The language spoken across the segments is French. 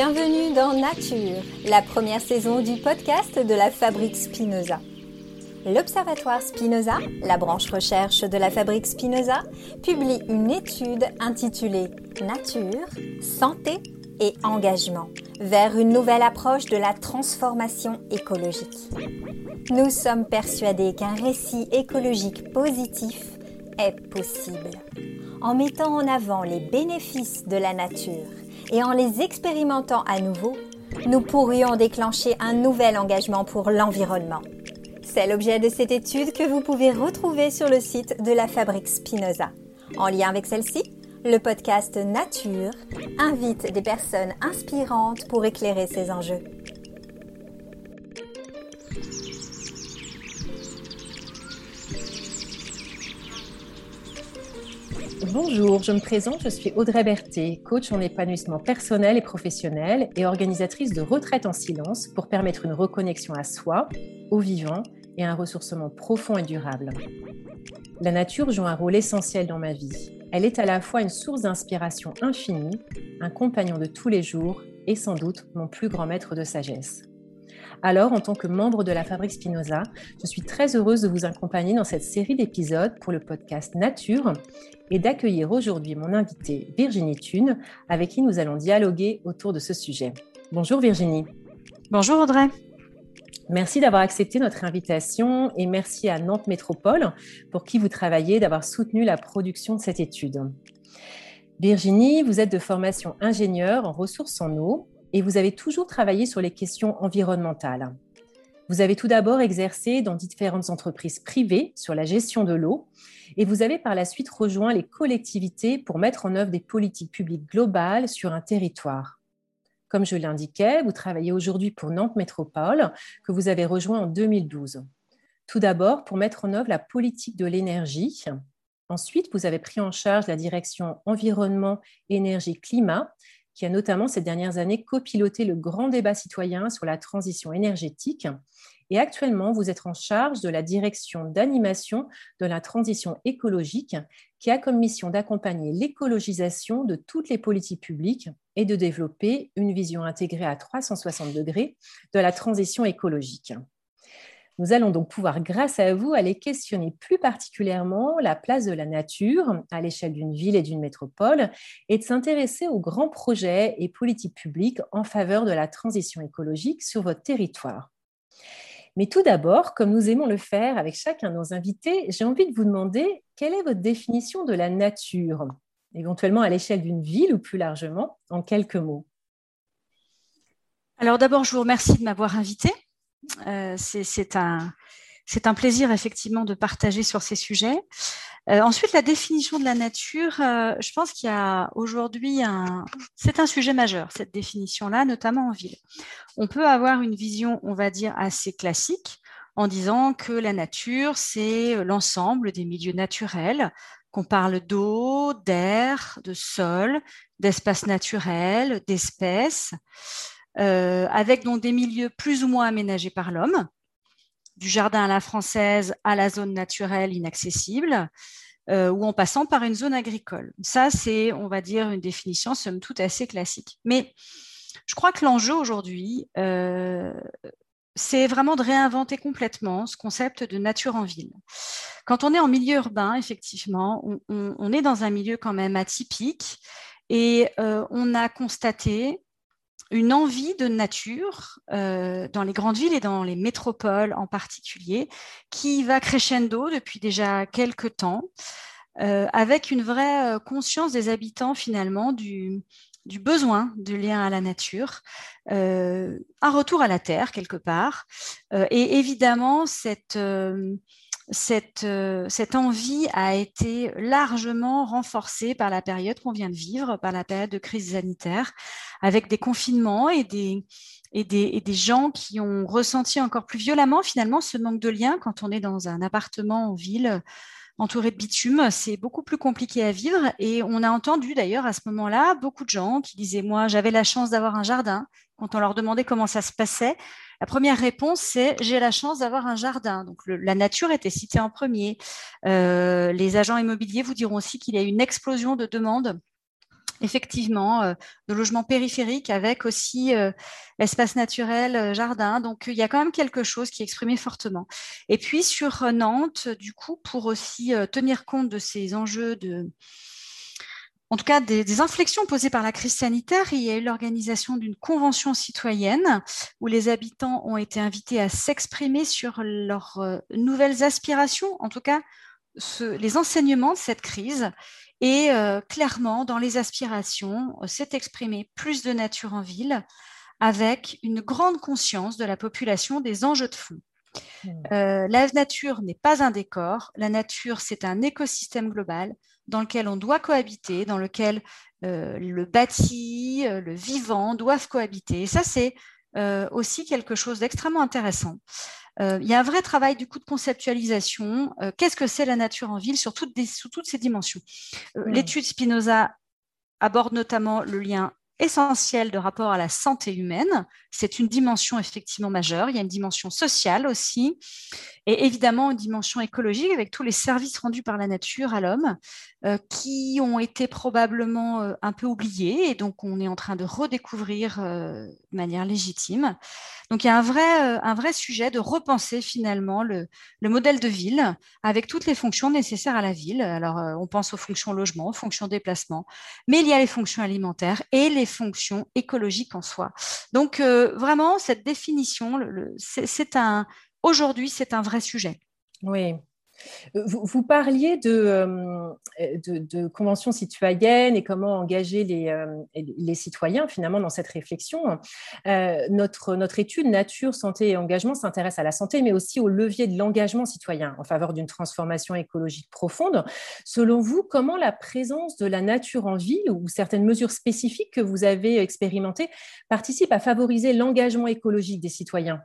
Bienvenue dans Nature, la première saison du podcast de la Fabrique Spinoza. L'Observatoire Spinoza, la branche recherche de la Fabrique Spinoza, publie une étude intitulée Nature, santé et engagement vers une nouvelle approche de la transformation écologique. Nous sommes persuadés qu'un récit écologique positif est possible en mettant en avant les bénéfices de la nature et en les expérimentant à nouveau, nous pourrions déclencher un nouvel engagement pour l'environnement. C'est l'objet de cette étude que vous pouvez retrouver sur le site de la Fabrique Spinoza. En lien avec celle-ci, le podcast Nature invite des personnes inspirantes pour éclairer ces enjeux. Bonjour, je me présente, je suis Audrey Berthet, coach en épanouissement personnel et professionnel et organisatrice de retraite en silence pour permettre une reconnexion à soi, au vivant et un ressourcement profond et durable. La nature joue un rôle essentiel dans ma vie. Elle est à la fois une source d'inspiration infinie, un compagnon de tous les jours et sans doute mon plus grand maître de sagesse. Alors, en tant que membre de la Fabrique Spinoza, je suis très heureuse de vous accompagner dans cette série d'épisodes pour le podcast Nature et d'accueillir aujourd'hui mon invitée Virginie Thune, avec qui nous allons dialoguer autour de ce sujet. Bonjour Virginie. Bonjour Audrey. Merci d'avoir accepté notre invitation et merci à Nantes Métropole pour qui vous travaillez d'avoir soutenu la production de cette étude. Virginie, vous êtes de formation ingénieure en ressources en eau et vous avez toujours travaillé sur les questions environnementales. Vous avez tout d'abord exercé dans différentes entreprises privées sur la gestion de l'eau et vous avez par la suite rejoint les collectivités pour mettre en œuvre des politiques publiques globales sur un territoire. Comme je l'indiquais, vous travaillez aujourd'hui pour Nantes Métropole, que vous avez rejoint en 2012. Tout d'abord pour mettre en œuvre la politique de l'énergie. Ensuite, vous avez pris en charge la direction environnement, énergie, climat qui a notamment ces dernières années copiloté le grand débat citoyen sur la transition énergétique. Et actuellement, vous êtes en charge de la direction d'animation de la transition écologique, qui a comme mission d'accompagner l'écologisation de toutes les politiques publiques et de développer une vision intégrée à 360 degrés de la transition écologique. Nous allons donc pouvoir, grâce à vous, aller questionner plus particulièrement la place de la nature à l'échelle d'une ville et d'une métropole et de s'intéresser aux grands projets et politiques publiques en faveur de la transition écologique sur votre territoire. Mais tout d'abord, comme nous aimons le faire avec chacun de nos invités, j'ai envie de vous demander quelle est votre définition de la nature, éventuellement à l'échelle d'une ville ou plus largement, en quelques mots? Alors d'abord, je vous remercie de m'avoir invité. Euh, c'est un, plaisir effectivement de partager sur ces sujets. Euh, ensuite, la définition de la nature, euh, je pense qu'il y a aujourd'hui un, c'est un sujet majeur cette définition-là, notamment en ville. On peut avoir une vision, on va dire, assez classique en disant que la nature, c'est l'ensemble des milieux naturels, qu'on parle d'eau, d'air, de sol, d'espaces naturels, d'espèces. Euh, avec donc des milieux plus ou moins aménagés par l'homme, du jardin à la française à la zone naturelle inaccessible, euh, ou en passant par une zone agricole. Ça, c'est, on va dire, une définition somme toute assez classique. Mais je crois que l'enjeu aujourd'hui, euh, c'est vraiment de réinventer complètement ce concept de nature en ville. Quand on est en milieu urbain, effectivement, on, est dans un milieu quand même atypique et on a constaté une envie de nature euh, dans les grandes villes et dans les métropoles en particulier, qui va crescendo depuis déjà quelques temps, euh, avec une vraie euh, conscience des habitants finalement du, du besoin de lien à la nature, un retour à la terre quelque part, et évidemment cette cette, euh, cette, envie a été largement renforcée par la période qu'on vient de vivre, par la période de crise sanitaire, avec des confinements et des, et des, gens qui ont ressenti encore plus violemment finalement ce manque de lien quand on est dans un appartement en ville entouré de bitume. C'est beaucoup plus compliqué à vivre. Et on a entendu d'ailleurs à ce moment-là beaucoup de gens qui disaient, moi j'avais la chance d'avoir un jardin. Quand on leur demandait comment ça se passait, la première réponse, c'est j'ai la chance d'avoir un jardin. Donc la nature était citée en premier. Euh, les agents immobiliers vous diront aussi qu'il y a une explosion de demandes effectivement euh, de logements périphériques avec aussi euh, espace naturel, euh, jardin. Donc il y a quand même quelque chose qui est exprimé fortement. Et puis sur Nantes, du coup, pour aussi tenir compte de ces enjeux de en tout cas des, inflexions posées par la crise sanitaire, il y a eu l'organisation d'une convention citoyenne où les habitants ont été invités à s'exprimer sur leurs nouvelles aspirations, en tout cas les enseignements de cette crise et euh, clairement, dans les aspirations, s'est exprimé plus de nature en ville avec une grande conscience de la population des enjeux de fond. Euh, la nature n'est pas un décor, la nature c'est un écosystème global dans lequel on doit cohabiter, dans lequel euh, le bâti, le vivant doivent cohabiter. Et ça c'est aussi quelque chose d'extrêmement intéressant. Euh, il y a un vrai travail du coup de conceptualisation. Euh, qu'est-ce que c'est la nature en ville sur toutes, sous toutes ces dimensions? Euh, L'étude Spinoza aborde notamment le lien essentiel de rapport à la santé humaine. C'est une dimension effectivement majeure. Il y a une dimension sociale aussi, et évidemment une dimension écologique avec tous les services rendus par la nature à l'homme, euh, qui ont été probablement euh, un peu oubliés, et donc on est en train de redécouvrir euh, de manière légitime. Donc il y a un vrai, un vrai sujet de repenser finalement le, le, modèle de ville avec toutes les fonctions nécessaires à la ville. Alors on pense aux fonctions logement, aux fonctions déplacement, mais il y a les fonctions alimentaires et les fonctions écologiques en soi. Donc euh, vraiment, cette définition, aujourd'hui, c'est un vrai sujet. Oui, euh, vous, parliez euh, de, de, conventions citoyennes et comment engager les, euh, les citoyens finalement dans cette réflexion. notre, notre étude Nature, Santé et Engagement s'intéresse à la santé, mais aussi au levier de l'engagement citoyen en faveur d'une transformation écologique profonde. Selon vous, comment la présence de la nature en ville ou certaines mesures spécifiques que vous avez expérimentées participent à favoriser l'engagement écologique des citoyens?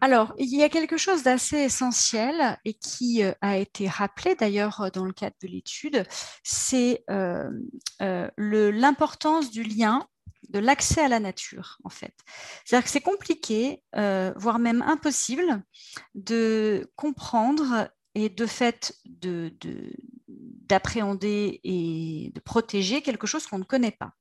Alors, il y a quelque chose d'assez essentiel et qui euh, a été rappelé d'ailleurs euh, dans le cadre de l'étude, c'est euh, l'importance du lien de l'accès à la nature, en fait. C'est-à-dire que c'est compliqué, voire même impossible, de comprendre et de fait de, d'appréhender et de protéger quelque chose qu'on ne connaît pas.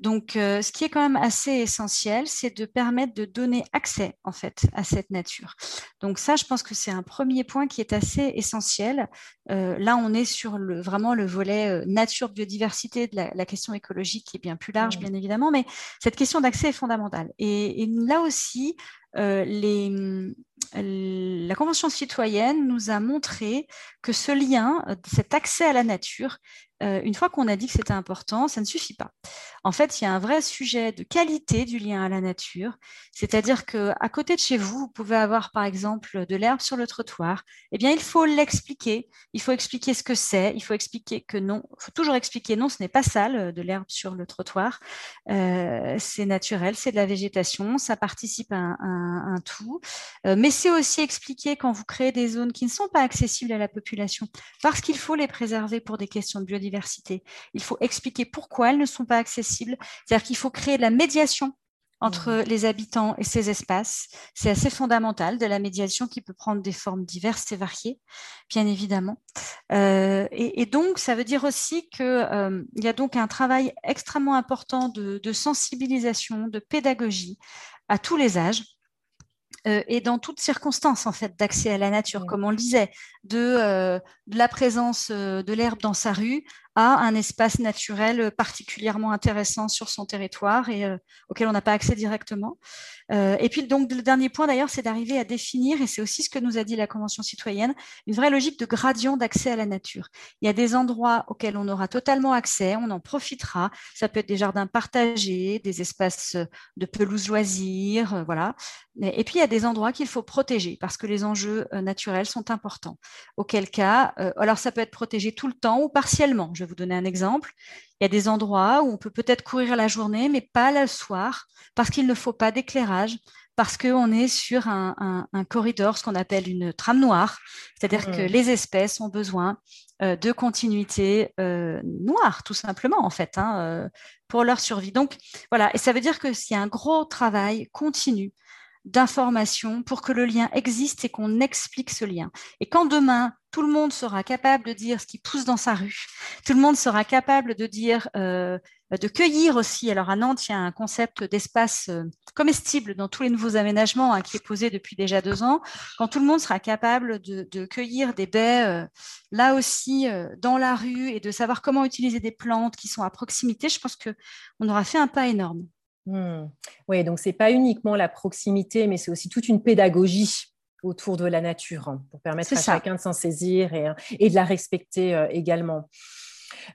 Donc, euh, ce qui est quand même assez essentiel, c'est de permettre de donner accès en fait à cette nature. Donc ça, je pense que c'est un premier point qui est assez essentiel. Euh, là, on est sur le, vraiment le volet euh, nature, biodiversité de la, question écologique qui est bien plus large, bien évidemment, mais cette question d'accès est fondamentale. et là aussi, les, la Convention citoyenne nous a montré que ce lien, euh, cet accès à la nature, euh, une fois qu'on a dit que c'était important, ça ne suffit pas. En fait, il y a un vrai sujet de qualité du lien à la nature, c'est-à-dire que à côté de chez vous, vous pouvez avoir par exemple de l'herbe sur le trottoir. Eh bien, il faut l'expliquer. Il faut expliquer ce que c'est. Il faut expliquer que non. Il faut toujours expliquer non, ce n'est pas sale de l'herbe sur le trottoir. Euh, c'est naturel, c'est de la végétation, ça participe à un, tout. Euh, mais c'est aussi expliquer quand vous créez des zones qui ne sont pas accessibles à la population, parce qu'il faut les préserver pour des questions de biodiversité il faut expliquer pourquoi elles ne sont pas accessibles. C'est-à-dire qu'il faut créer de la médiation entre mmh. les habitants et ces espaces. C'est assez fondamental de la médiation qui peut prendre des formes diverses et variées, bien évidemment. Euh, et, donc, ça veut dire aussi qu'il euh, y a donc un travail extrêmement important de sensibilisation, de pédagogie à tous les âges euh, et dans toutes circonstances en fait d'accès à la nature, comme on le disait, de, euh, la présence euh, de l'herbe dans sa rue à un espace naturel particulièrement intéressant sur son territoire et auquel on n'a pas accès directement. et puis donc le dernier point d'ailleurs, c'est d'arriver à définir, et c'est aussi ce que nous a dit la Convention citoyenne, une vraie logique de gradient d'accès à la nature. Il y a des endroits auxquels on aura totalement accès, on en profitera. Ça peut être des jardins partagés, des espaces de pelouse loisirs, voilà. Et puis il y a des endroits qu'il faut protéger parce que les enjeux euh, naturels sont importants. Auquel cas, euh, alors ça peut être protégé tout le temps ou partiellement. Vais vous donner un exemple. Il y a des endroits où on peut peut-être courir la journée, mais pas le soir, parce qu'il ne faut pas d'éclairage, parce qu'on est sur un, corridor, ce qu'on appelle une trame noire, c'est-à-dire que mmh. les espèces ont besoin euh, de continuité noire, tout simplement, en fait, hein, pour leur survie. Donc, voilà, et ça veut dire que s'il y a un gros travail continu d'informations pour que le lien existe et qu'on explique ce lien. Et quand demain, tout le monde sera capable de dire ce qui pousse dans sa rue, tout le monde sera capable de dire, euh, de cueillir aussi. Alors à Nantes, il y a un concept d'espace euh, comestible dans tous les nouveaux aménagements hein, qui est posé depuis déjà deux ans. Quand tout le monde sera capable de, cueillir des baies euh, là aussi dans la rue et de savoir comment utiliser des plantes qui sont à proximité, je pense qu'on aura fait un pas énorme. Hmm. Oui, donc c'est pas uniquement la proximité, mais c'est aussi toute une pédagogie autour de la nature hein, pour permettre à chacun de s'en saisir et, et, de la respecter euh, également.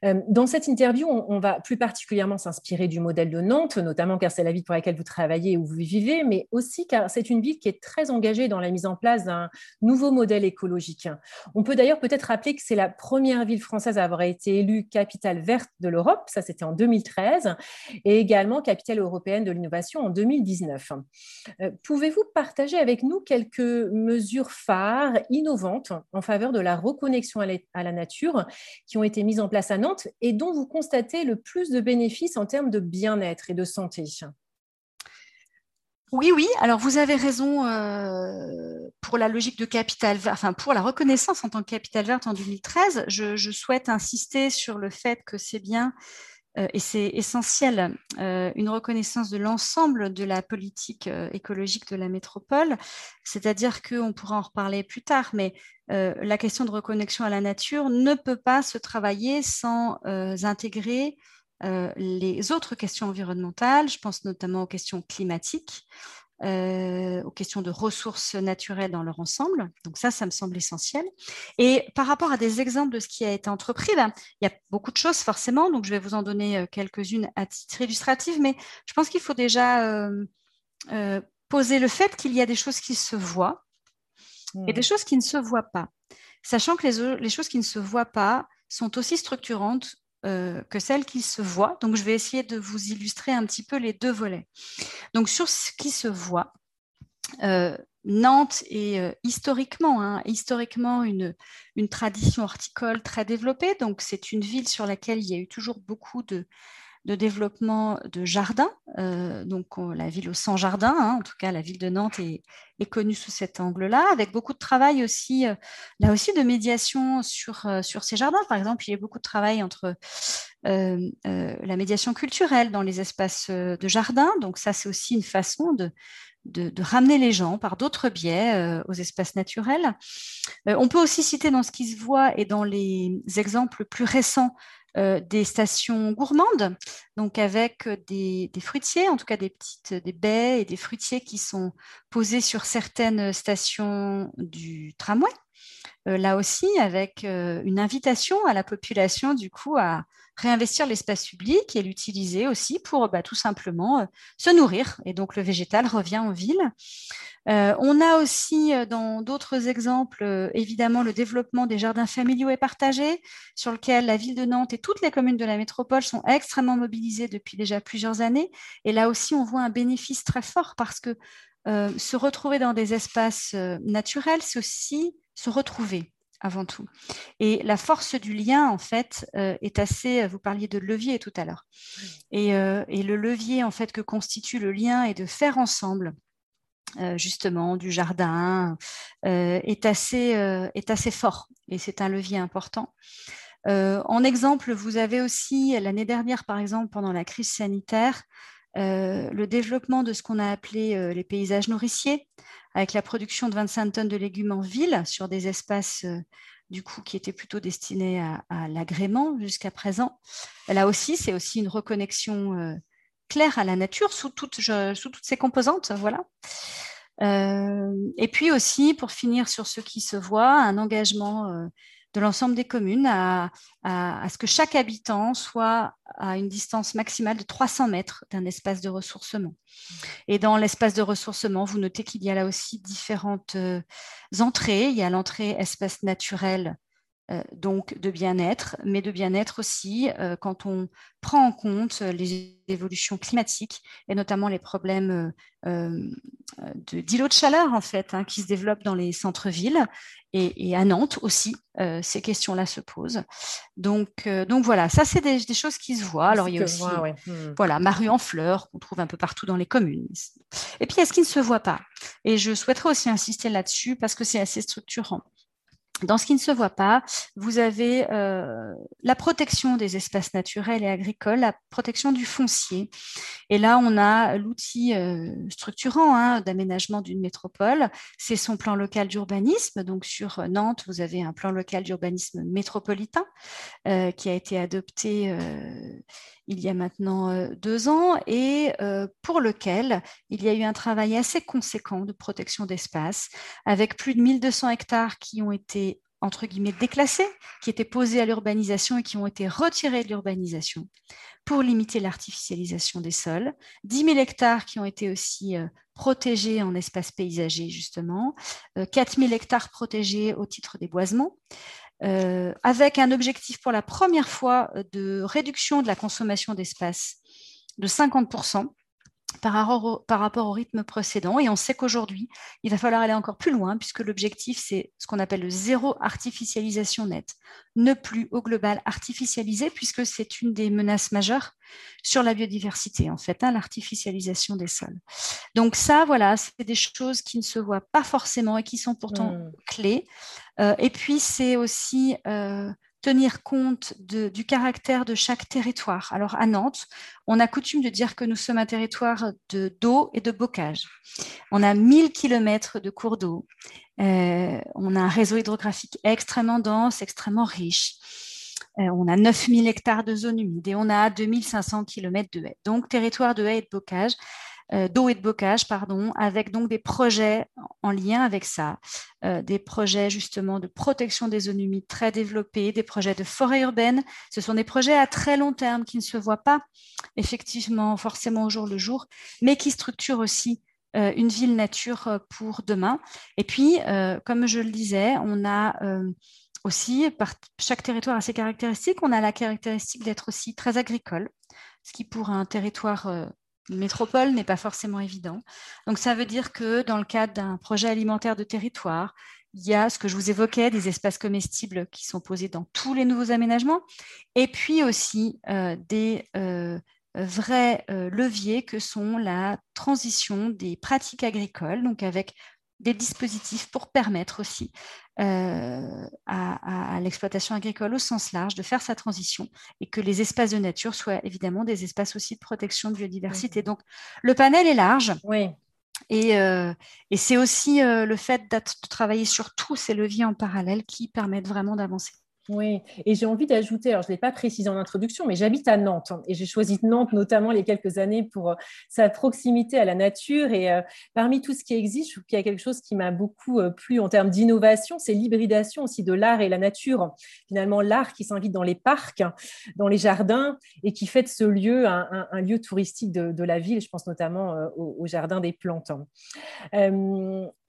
Euh, dans cette interview, on, va plus particulièrement s'inspirer du modèle de Nantes, notamment car c'est la ville pour laquelle vous travaillez et où vous vivez, mais aussi car c'est une ville qui est très engagée dans la mise en place d'un nouveau modèle écologique. On peut d'ailleurs peut-être rappeler que c'est la première ville française à avoir été élue capitale verte de l'Europe, ça c'était en 2013, et également capitale européenne de l'innovation en 2019. Euh, pouvez-vous partager avec nous quelques mesures phares, innovantes, en faveur de la reconnexion à la nature qui ont été mises en place à Et dont vous constatez le plus de bénéfices en termes de bien-être et de santé oui, oui. Alors vous avez raison euh, pour la logique de capital, enfin pour la reconnaissance en tant que capital verte en 2013. Je, souhaite insister sur le fait que c'est bien et c'est essentiel euh, une reconnaissance de l'ensemble de la politique écologique de la métropole. C'est-à-dire qu'on pourra en reparler plus tard, mais euh, la question de reconnexion à la nature ne peut pas se travailler sans euh, intégrer euh, les autres questions environnementales. Je pense notamment aux questions climatiques, aux questions de ressources naturelles dans leur ensemble. Donc ça, ça me semble essentiel. Et par rapport à des exemples de ce qui a été entrepris, ben, il y a beaucoup de choses forcément. Donc je vais vous en donner quelques-unes à titre illustratif, mais je pense qu'il faut déjà poser le fait qu'il y a des choses qui se voient et des choses qui ne se voient pas. Sachant que les, choses qui ne se voient pas sont aussi structurantes euh, que celles qui se voient. Donc, je vais essayer de vous illustrer un petit peu les deux volets. Donc, sur ce qui se voit, euh, Nantes est euh, historiquement, hein, historiquement une, une, tradition horticole très développée. Donc, c'est une ville sur laquelle il y a eu toujours beaucoup de, de développement de jardins, euh, donc la ville aux 100 jardins, hein, en tout cas la ville de Nantes est, connue sous cet angle-là, avec beaucoup de travail aussi, euh, là aussi de médiation sur, euh, sur ces jardins. Par exemple, il y a beaucoup de travail entre la médiation culturelle dans les espaces de jardin, donc ça c'est aussi une façon de, ramener les gens par d'autres biais aux espaces naturels. on peut aussi citer dans ce qui se voit et dans les exemples plus récents euh, des stations gourmandes, donc avec des, fruitiers, en tout cas des petites des baies et des fruitiers qui sont posés sur certaines stations du tramway. Euh, là aussi, avec euh, une invitation à la population, du coup, à réinvestir l'espace public et l'utiliser aussi pour bah, tout simplement se nourrir. Et donc, le végétal revient en ville. Euh, on a aussi euh, dans d'autres exemples, euh, évidemment, le développement des jardins familiaux et partagés, sur lequel la ville de Nantes et toutes les communes de la métropole sont extrêmement mobilisées depuis déjà plusieurs années. Et là aussi, on voit un bénéfice très fort parce que se retrouver dans des espaces naturels, c'est aussi se retrouver avant tout. Et la force du lien, en fait, est assez, vous parliez de levier tout à l'heure, et, et, le levier, en fait, que constitue le lien est de faire ensemble euh, justement du jardin euh, est, assez, euh, est assez fort et c'est un levier important. en exemple, vous avez aussi l'année dernière, par exemple, pendant la crise sanitaire, le développement de ce qu'on a appelé les paysages nourriciers, avec la production de 25 tonnes de légumes en ville sur des espaces du coup qui étaient plutôt destinés à, l'agrément jusqu'à présent. Là aussi, c'est aussi une reconnexion clair à la nature sous toutes, sous toutes ses composantes. Voilà. Euh, et puis aussi, pour finir sur ce qui se voit, un engagement euh, de l'ensemble des communes à, ce que chaque habitant soit à une distance maximale de 300 mètres d'un espace de ressourcement. Et dans l'espace de ressourcement, vous notez qu'il y a là aussi différentes euh, entrées. Il y a l'entrée espace naturel donc de bien-être, mais de bien-être aussi euh, quand on prend en compte les évolutions climatiques et notamment les problèmes euh, d'îlots de, chaleur en fait hein, qui se développent dans les centres-villes et, à Nantes aussi ces questions-là se posent. Donc, donc voilà, ça c'est des, choses qui se voient. Alors il y a aussi hmm. voilà ma rue en fleurs qu'on trouve un peu partout dans les communes. Et puis il y a ce qui ne se voit pas? Et je souhaiterais aussi insister là-dessus parce que c'est assez structurant. Dans ce qui ne se voit pas, vous avez euh, la protection des espaces naturels et agricoles, la protection du foncier. Et là, on a l'outil euh, structurant hein, d'aménagement d'une métropole, c'est son plan local d'urbanisme. Donc sur Nantes, vous avez un plan local d'urbanisme métropolitain euh, qui a été adopté il y a maintenant deux ans et pour lequel il y a eu un travail assez conséquent de protection d'espace avec plus de 1200 hectares qui ont été entre guillemets déclassés, qui étaient posés à l'urbanisation et qui ont été retirés de l'urbanisation pour limiter l'artificialisation des sols, 10 000 hectares qui ont été aussi protégés en espace paysager justement, 4 000 hectares protégés au titre des boisements, euh, avec un objectif pour la première fois de réduction de la consommation d'espace de 50% par rapport, au, rythme précédent. Et on sait qu'aujourd'hui, il va falloir aller encore plus loin, puisque l'objectif, c'est ce qu'on appelle le zéro artificialisation nette. Ne plus au global artificialiser, puisque c'est une des menaces majeures sur la biodiversité, en fait, hein, l'artificialisation des sols. Donc ça, voilà, c'est des choses qui ne se voient pas forcément et qui sont pourtant mmh. clés. Euh, et puis, c'est aussi... Euh, tenir compte du caractère de chaque territoire. Alors à Nantes, on a coutume de dire que nous sommes un territoire d'eau et de bocage. On a 1000 km de cours d'eau. Euh, on a un réseau hydrographique extrêmement dense, extrêmement riche. Euh, on a 9000 hectares de zones humides et on a 2500 km de haies. Donc, territoire de haies et de bocage. Euh, d'eau et de bocage, pardon, avec donc des projets en lien avec ça, euh, des projets justement de protection des zones humides très développés, des projets de forêt urbaine. Ce sont des projets à très long terme qui ne se voient pas effectivement forcément au jour le jour, mais qui structurent aussi euh, une ville nature pour demain. Et puis, comme je le disais, on a aussi, par chaque territoire a ses caractéristiques. On a la caractéristique d'être aussi très agricole, ce qui pour un territoire métropole n'est pas forcément évident. Donc ça veut dire que dans le cadre d'un projet alimentaire de territoire, il y a ce que je vous évoquais, des espaces comestibles qui sont posés dans tous les nouveaux aménagements, et puis aussi euh, des euh, vrais euh, leviers que sont la transition des pratiques agricoles, donc avec des dispositifs pour permettre aussi euh, à, l'exploitation agricole au sens large de faire sa transition et que les espaces de nature soient évidemment des espaces aussi de protection de biodiversité. Donc le panel est large. Oui. Et, euh, et c'est aussi euh, le fait de travailler sur tous ces leviers en parallèle qui permettent vraiment d'avancer. Oui, et j'ai envie d'ajouter, alors je ne l'ai pas précisé en introduction, mais j'habite à Nantes hein, et j'ai choisi Nantes notamment les quelques années pour euh, sa proximité à la nature. Et euh, parmi tout ce qui existe, je trouve qu'il y a quelque chose qui m'a beaucoup euh, plu en termes d'innovation, c'est l'hybridation aussi de l'art et la nature. Finalement, l'art qui s'invite dans les parcs, dans les jardins et qui fait de ce lieu un, lieu touristique de, la ville. Je pense notamment au, jardin des plantes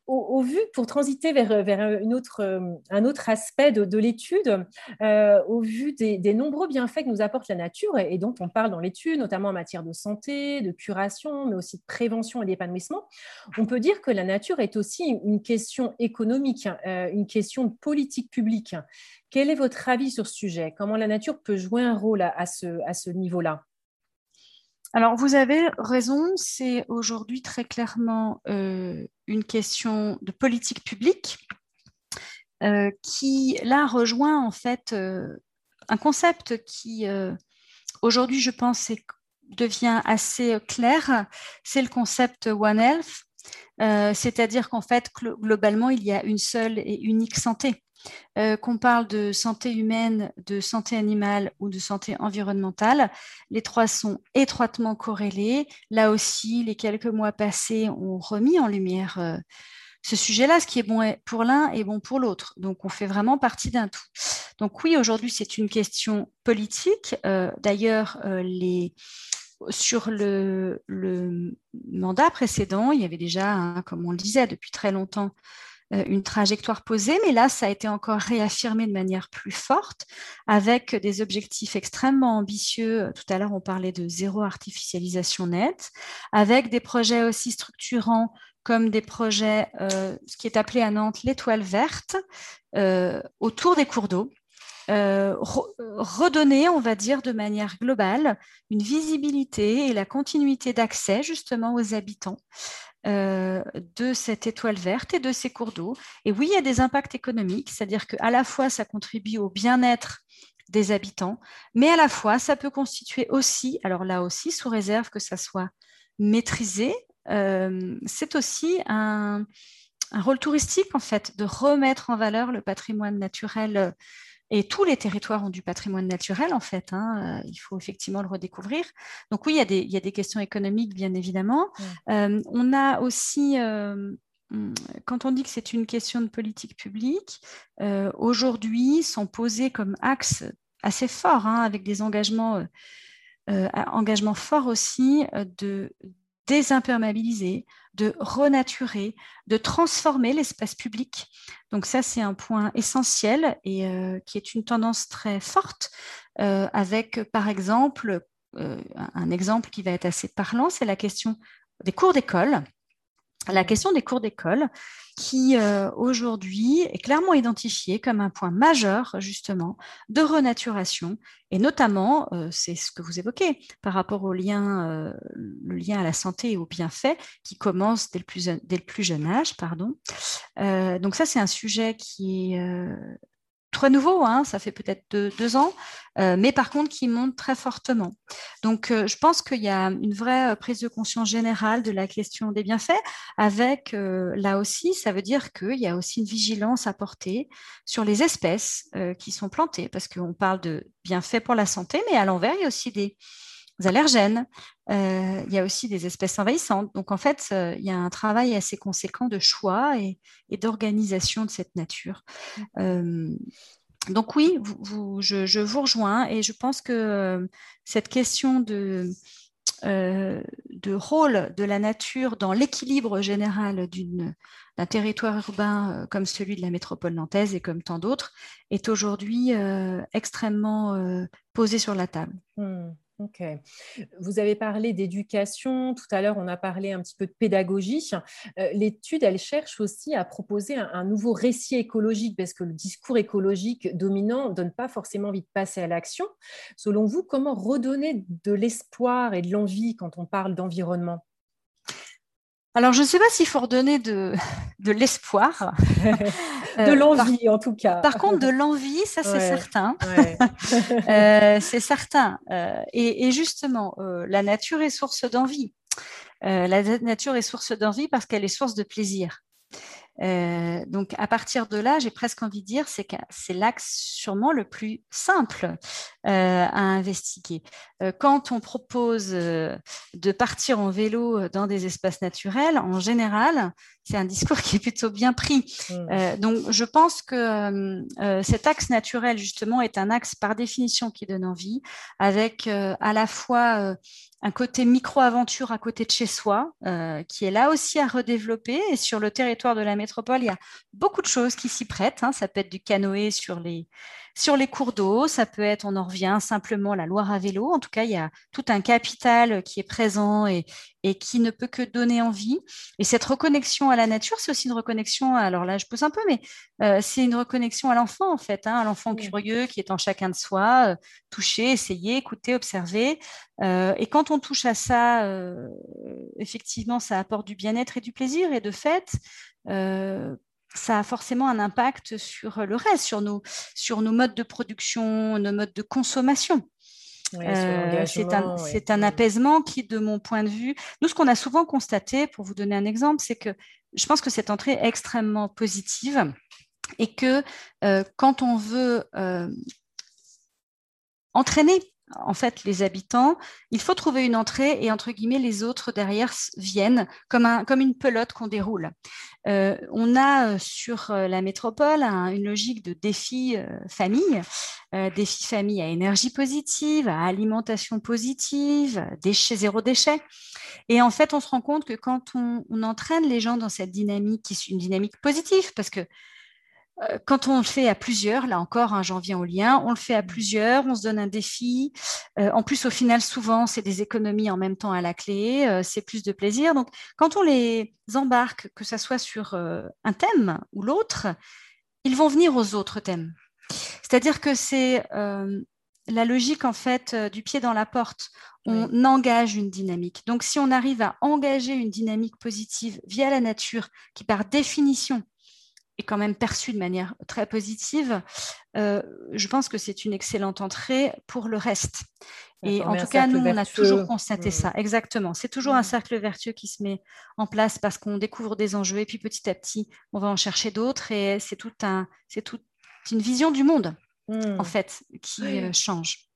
au, vu, pour transiter vers, euh, un autre aspect de, l'étude, euh, au vu des, nombreux bienfaits que nous apporte la nature et, dont on parle dans l'étude, notamment en matière de santé, de curation, mais aussi de prévention et d'épanouissement, on peut dire que la nature est aussi une question économique, euh, une question de politique publique. Quel est votre avis sur ce sujet? Comment la nature peut jouer un rôle à ce niveau-là? Alors, vous avez raison, c'est aujourd'hui très clairement euh, une question de politique publique euh, qui, là, rejoint en fait euh, un concept qui, aujourd'hui, je pense, devient assez clair, c'est le concept One Health, c'est-à-dire qu'en fait, globalement, il y a une seule et unique santé. Euh, qu'on parle de santé humaine, de santé animale ou de santé environnementale, les trois sont étroitement corrélés. Là aussi, les quelques mois passés ont remis en lumière euh, ce sujet-là. Ce qui est bon pour l'un est bon pour l'autre. Donc, on fait vraiment partie d'un tout. Donc, oui, aujourd'hui, c'est une question politique. Euh, d'ailleurs, sur le, mandat précédent, il y avait déjà, comme on le disait depuis très longtemps, une trajectoire posée, mais là, ça a été encore réaffirmé de manière plus forte avec des objectifs extrêmement ambitieux. Tout à l'heure, on parlait de zéro artificialisation nette, avec des projets aussi structurants comme des projets, ce qui est appelé à Nantes l'étoile verte, autour des cours d'eau. Euh, redonner, on va dire, de manière globale, une visibilité et la continuité d'accès justement aux habitants euh, de cette étoile verte et de ces cours d'eau. Et oui, il y a des impacts économiques, c'est-à-dire qu'à la fois, ça contribue au bien-être des habitants, mais à la fois, ça peut constituer aussi, alors là aussi, sous réserve que ça soit maîtrisé, euh, c'est aussi un, un, rôle touristique, en fait, de remettre en valeur le patrimoine naturel et tous les territoires ont du patrimoine naturel, en fait. Hein, euh, il faut effectivement le redécouvrir. Donc oui, il y a des, il y a des questions économiques, bien évidemment. Euh, on a aussi, euh, hum, quand on dit que c'est une question de politique publique, aujourd'hui sont posés comme axe assez fort, hein, avec des engagements, engagements forts aussi de désimperméabiliser, de renaturer, de transformer l'espace public. Donc ça, c'est un point essentiel et euh, qui est une tendance très forte euh, avec, par exemple, euh, un exemple qui va être assez parlant, c'est la question des cours d'école la question des cours d'école, qui euh, aujourd'hui est clairement identifiée comme un point majeur justement de renaturation, et notamment, euh, c'est ce que vous évoquez, par rapport au lien, euh, le lien à la santé et au bienfait, qui commence dès le plus, dès le plus jeune âge. Pardon. donc ça, c'est un sujet qui est très nouveau, hein, ça fait peut-être deux, ans, euh, mais par contre qui monte très fortement. Donc, euh, je pense qu'il y a une vraie euh, prise de conscience générale de la question des bienfaits, avec là aussi, ça veut dire qu'il y a aussi une vigilance à porter sur les espèces qui sont plantées, parce qu'on parle de bienfaits pour la santé, mais à l'envers, il y a aussi des, allergènes. Euh, il y a aussi des espèces envahissantes. Donc, en fait, euh, il y a un travail assez conséquent de choix et, d'organisation de cette nature. Euh, donc oui, je, vous rejoins et je pense que cette question de, rôle de la nature dans l'équilibre général d'un territoire urbain comme celui de la métropole nantaise et comme tant d'autres est aujourd'hui extrêmement posée sur la table. Hmm. Ok. Vous avez parlé d'éducation, tout à l'heure on a parlé un petit peu de pédagogie. Euh, l'étude, elle cherche aussi à proposer un, nouveau récit écologique parce que le discours écologique dominant ne donne pas forcément envie de passer à l'action. Selon vous, comment redonner de l'espoir et de l'envie quand on parle d'environnement? Alors, je ne sais pas s'il faut redonner de, de l'espoir. de euh, l'envie, en tout cas. Par contre, de l'envie, ça, c'est certain. Euh, c'est certain. Euh, et, justement, la nature est source d'envie. la nature est source d'envie parce qu'elle est source de plaisir. Euh, donc à partir de là, j'ai presque envie de dire c'est que c'est l'axe sûrement le plus simple euh, à investiguer. Euh, quand on propose de partir en vélo dans des espaces naturels, en général, c'est un discours qui est plutôt bien pris. Mmh. donc je pense que cet axe naturel justement est un axe par définition qui donne envie, avec à la fois un côté micro-aventure à côté de chez soi, euh, qui est là aussi à redévelopper. Et sur le territoire de la métropole, il y a beaucoup de choses qui s'y prêtent. Hein. Ça peut être du canoë sur les, sur les cours d'eau, ça peut être, on en revient simplement la Loire à vélo. En tout cas, il y a tout un capital qui est présent et, et qui ne peut que donner envie. Et cette reconnexion à la nature, c'est aussi une reconnexion, alors là, je pose un peu, mais euh, c'est une reconnexion à l'enfant, en fait, hein, à l'enfant curieux qui est en chacun de soi, euh, toucher, essayer, écouter, observer. Euh, et quand on touche à ça, effectivement, ça apporte du bien-être et du plaisir. Et de fait, ça a forcément un impact sur le reste, sur nos, sur nos modes de production, nos modes de consommation. Euh, c'est un, un, mm. apaisement qui, de mon point de vue, nous, ce qu'on a souvent constaté, pour vous donner un exemple, c'est que je pense que cette entrée est extrêmement positive et que euh, quand on veut euh, entraîner en fait les habitants, il faut trouver une entrée et entre guillemets les autres derrière viennent comme, un, comme une pelote qu'on déroule. Euh, on a euh, sur euh, la métropole une logique de défi famille, défi famille à énergie positive, à alimentation positive, déchets zéro déchet. Et en fait, on se rend compte que quand on, on entraîne les gens dans cette dynamique, qui est une dynamique positive, parce que quand on le fait à plusieurs, là encore, hein, j'en viens au lien, on le fait à plusieurs, on se donne un défi. Euh, en plus, au final, souvent, c'est des économies en même temps à la clé, euh, c'est plus de plaisir. Donc, quand on les embarque, que ce soit sur un thème ou l'autre, ils vont venir aux autres thèmes. C'est-à-dire que c'est la logique, en fait, du pied dans la porte. On engage une dynamique. Donc, si on arrive à engager une dynamique positive via la nature, qui par définition est quand même perçu de manière très positive, euh, je pense que c'est une excellente entrée pour le reste. Et en tout cas, nous, on a toujours constaté ça. Mmh. Exactement. C'est toujours un mmh. cercle vertueux qui se met en place parce qu'on découvre des enjeux et puis petit à petit, on va en chercher d'autres et c'est tout un, c'est toute une vision du monde, en mmh. fait, qui euh, change.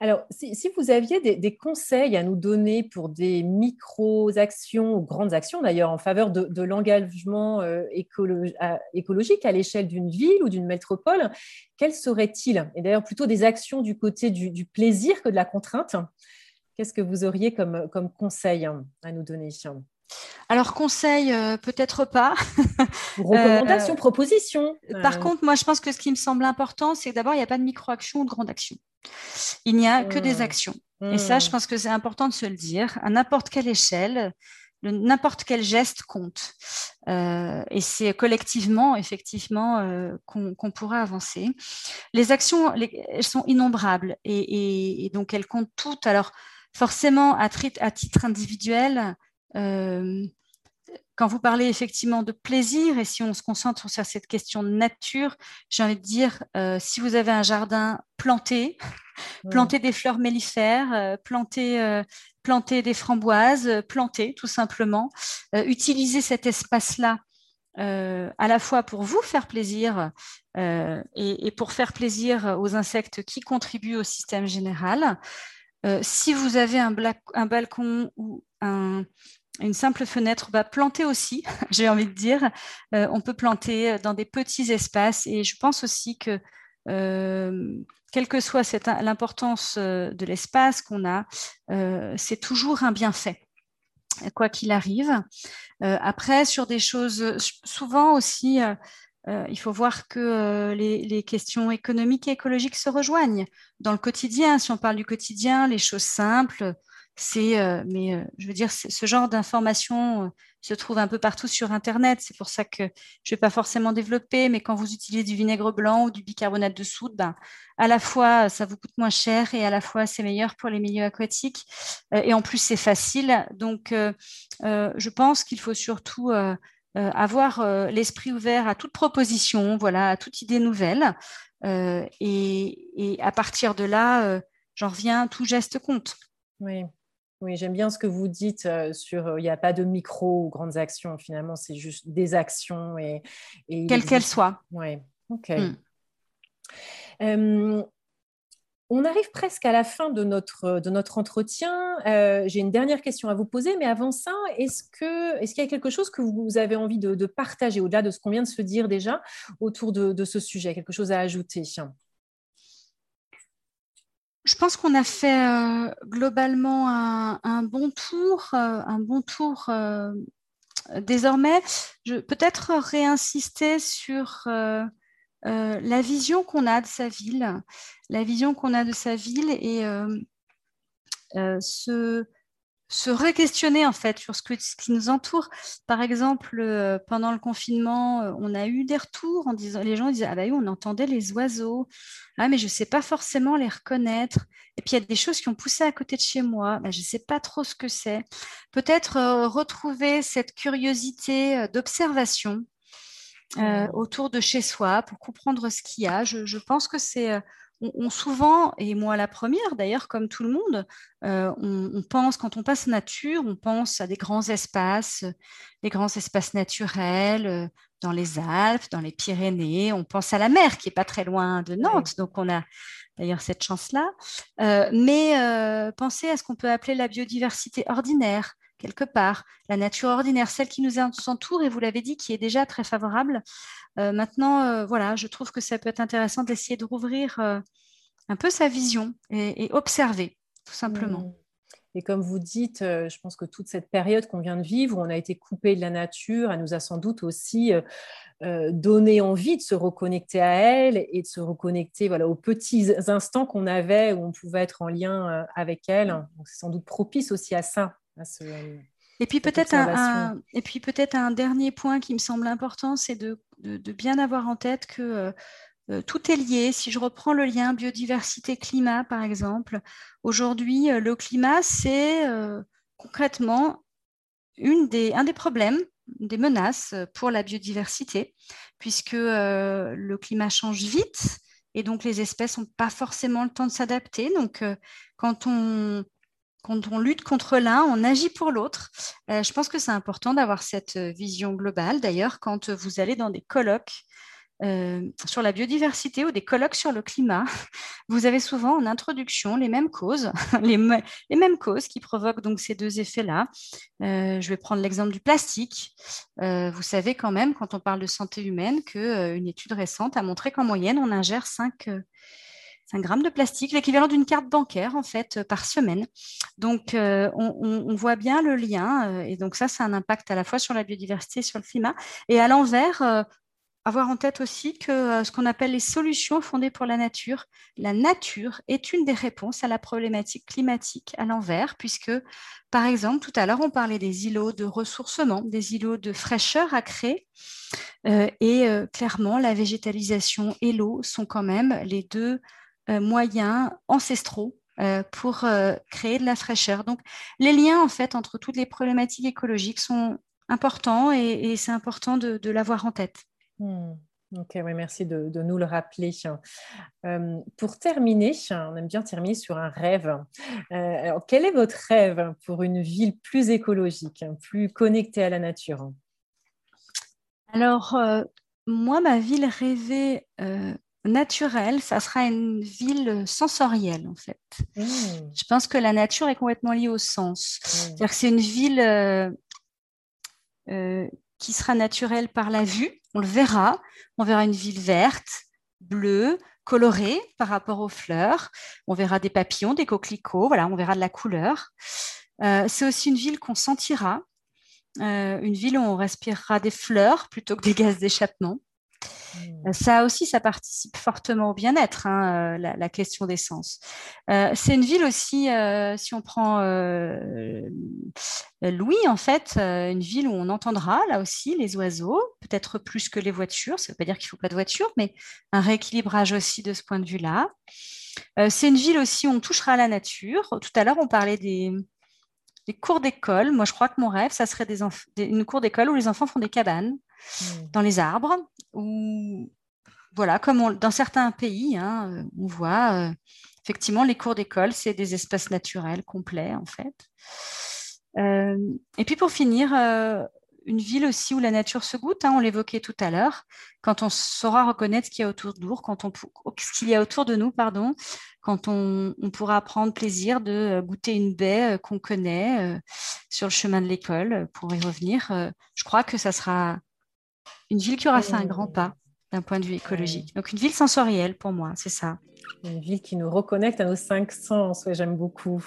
Alors, si, vous aviez des, conseils à nous donner pour des micro-actions ou grandes actions d'ailleurs en faveur de, l'engagement euh, écologique à l'échelle d'une ville ou d'une métropole, quels seraient-ils? Et d'ailleurs, plutôt des actions du côté du, plaisir que de la contrainte? Qu'est-ce que vous auriez comme, comme conseil à nous donner? Alors, conseil, euh, peut-être pas. Recommandations, euh, propositions. Par contre, moi, je pense que ce qui me semble important, c'est que d'abord, il n'y a pas de micro-action ou de grande action. Il n'y a que des mmh. actions. Et ça, je mmh. pense que c'est important de se le dire. À n'importe quelle échelle, n'importe quel geste compte. Euh, et c'est collectivement, effectivement, euh, qu'on pourra avancer. Les actions, elles sont innombrables et, donc elles comptent toutes. Alors, forcément, à, titre individuel, euh, quand vous parlez effectivement de plaisir, et si on se concentre sur cette question de nature, j'ai envie de dire, euh, si vous avez un jardin planté, planter des fleurs mellifères, euh, planter, euh, planter des framboises, planter tout simplement, utiliser cet espace-là à la fois pour vous faire plaisir et, pour faire plaisir aux insectes qui contribuent au système général. si vous avez un, un balcon ou un, une simple fenêtre va planter aussi, j'ai envie de dire. Euh, on peut planter dans des petits espaces et je pense aussi que euh, quelle que soit l'importance euh, de l'espace qu'on a, c'est toujours un bienfait, quoi qu'il arrive. après, sur des choses, souvent aussi, il faut voir que les, les, questions économiques et écologiques se rejoignent. Dans le quotidien, si on parle du quotidien, les choses simples, c'est, euh, mais euh, je veux dire, ce genre d'information euh, se trouve un peu partout sur Internet. C'est pour ça que je ne vais pas forcément développer, mais quand vous utilisez du vinaigre blanc ou du bicarbonate de soude, ben, à la fois ça vous coûte moins cher et à la fois c'est meilleur pour les milieux aquatiques. et en plus, c'est facile. Donc, je pense qu'il faut surtout avoir l'esprit ouvert à toute proposition, voilà, à toute idée nouvelle. Et, et, à partir de là, j'en reviens, tout geste compte. Oui, oui, j'aime bien ce que vous dites sur il n'y a pas de micro ou grandes actions. Finalement, c'est juste des actions et, quelles qu'elles soient. Oui, ok. Hmm. on arrive presque à la fin de notre, de notre entretien. Euh, j'ai une dernière question à vous poser, mais avant ça, est-ce qu'il est y a quelque chose que vous avez envie de, partager au-delà de ce qu'on vient de se dire déjà autour de, de ce sujet Quelque chose à ajouter? Je pense qu'on a fait euh, globalement un, bon tour, euh, un bon tour. Euh, désormais, je peut-être réinsister sur la vision qu'on a de sa ville, la vision qu'on a de sa ville et ce se re-questionner en fait sur ce, qui nous entoure. Par exemple, euh, pendant le confinement, euh, on a eu des retours en disant, les gens disaient ah bah oui, on entendait les oiseaux, ah mais je ne sais pas forcément les reconnaître. Et puis il y a des choses qui ont poussé à côté de chez moi, bah, je ne sais pas trop ce que c'est. Peut-être euh, retrouver cette curiosité d'observation. autour de chez soi pour comprendre ce qu'il y a. je pense que c'est on, souvent, et moi la première d'ailleurs, comme tout le monde, euh, on, pense, quand on passe nature, on pense à des grands espaces, des grands espaces naturels, euh, dans les Alpes, dans les Pyrénées. On pense à la mer qui est pas très loin de Nantes, donc on a d'ailleurs cette chance-là. Euh, mais euh, pensez à ce qu'on peut appeler la biodiversité ordinaire, quelque part, la nature ordinaire, celle qui nous entoure, et vous l'avez dit, qui est déjà très favorable. Euh, maintenant, voilà, je trouve que ça peut être intéressant d'essayer de rouvrir un peu sa vision et, observer, tout simplement. Mmh. Et comme vous dites, euh, je pense que toute cette période qu'on vient de vivre, où on a été coupé de la nature, elle nous a sans doute aussi euh, euh, donné envie de se reconnecter à elle et de se reconnecter voilà, aux petits instants qu'on avait où on pouvait être en lien avec elle. C'est sans doute propice aussi à ça. Et puis peut-être un, et puis peut-être un dernier point qui me semble important, c'est de, de, bien avoir en tête que euh, tout est lié. Si je reprends le lien biodiversité-climat, par exemple, aujourd'hui, euh, le climat, c'est euh, concrètement une des, un des problèmes, des menaces pour la biodiversité, puisque le climat change vite et donc les espèces n'ont pas forcément le temps de s'adapter. Donc, quand on quand on lutte contre l'un, on agit pour l'autre. je pense que c'est important d'avoir cette vision globale. D'ailleurs, quand vous allez dans des colloques euh, sur la biodiversité ou des colloques sur le climat, vous avez souvent en introduction les mêmes causes, les, mêmes causes qui provoquent donc ces deux effets-là. Euh, je vais prendre l'exemple du plastique. Euh, vous savez quand même, quand on parle de santé humaine, qu'une étude récente a montré qu'en moyenne, on ingère 5, 5 grammes de plastique, l'équivalent d'une carte bancaire en fait par semaine. Donc on, on, voit bien le lien et donc ça, ça a un impact à la fois sur la biodiversité et sur le climat. Et à l'envers, avoir en tête aussi que euh, ce qu'on appelle les solutions fondées pour la nature, la nature est une des réponses à la problématique climatique à l'envers, puisque, par exemple, tout à l'heure, on parlait des îlots de ressourcement, des îlots de fraîcheur à créer. Euh, et euh, clairement, la végétalisation et l'eau sont quand même les deux moyens ancestraux pour créer de la fraîcheur. Donc, les liens, en fait, entre toutes les problématiques écologiques sont importants et, c'est important de l'avoir en tête. Hmm. Ok, oui, merci de, nous le rappeler. Euh, pour terminer, on aime bien terminer sur un rêve. Euh, alors, quel est votre rêve pour une ville plus écologique, plus connectée à la nature? Alors, euh, moi, ma ville rêvée naturelle, ça sera une ville sensorielle, en fait. Hmm. Je pense que la nature est complètement liée au sens. Hmm. C'est-à-dire que c'est une ville qui sera naturelle par la vue, on le verra, on verra une ville verte, bleue, colorée par rapport aux fleurs, on verra des papillons, des coquelicots, voilà, on verra de la couleur. Euh, c'est aussi une ville qu'on sentira, euh, une ville où on respirera des fleurs plutôt que des gaz d'échappement. Euh, ça aussi, ça participe fortement au bien-être, hein, euh, la, question des sens. Euh, c'est une ville aussi, si on prend Louis, en fait, une ville où on entendra là aussi les oiseaux, peut-être plus que les voitures. Ça ne veut pas dire qu'il ne faut pas de voiture, mais un rééquilibrage aussi de ce point de vue-là. c'est une ville aussi où on touchera à la nature. Tout à l'heure, on parlait des, cours d'école. Moi, je crois que mon rêve, ça serait des une cour d'école où les enfants font des cabanes hmm. dans les arbres, où voilà, comme dans certains pays, hein, euh, on voit euh, effectivement les cours d'école, c'est des espaces naturels complets en fait. Euh, et puis pour finir, une ville aussi où la nature se goûte, hein, on l'évoquait tout à l'heure, quand on saura reconnaître ce qu'il y a autour de nous, quand on, ce qu'il y a autour de nous, pardon, quand on, pourra prendre plaisir de goûter une baie qu'on connaît sur le chemin de l'école, pour y revenir, je crois que ça sera une ville qui aura fait un grand pas d'un point de vue écologique. Donc une ville sensorielle pour moi, c'est ça. Une ville qui nous reconnecte à nos cinq sens, ouais, j'aime beaucoup.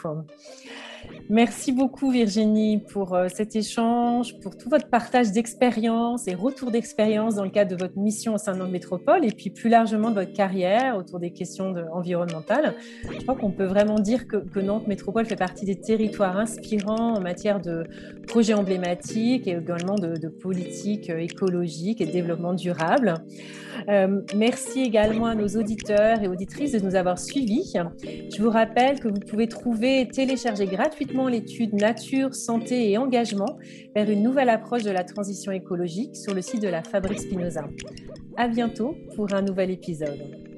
Merci beaucoup Virginie pour euh, cet échange, pour tout votre partage d'expérience et retour d'expérience dans le cadre de votre mission au sein de notre métropole et puis plus largement de votre carrière autour des questions environnementales. Je crois qu'on peut vraiment dire que, Nantes Métropole fait partie des territoires inspirants en matière de projets emblématiques et également de, de politiques euh, écologiques et de développement durable. Euh, merci également à nos auditeurs et auditrices de nous avoir suivis. Je vous rappelle que vous pouvez trouver et télécharger gratuitement l'étude Nature, Santé et Engagement vers une nouvelle approche de la transition écologique sur le site de la Fabrique Spinoza. À bientôt pour un nouvel épisode.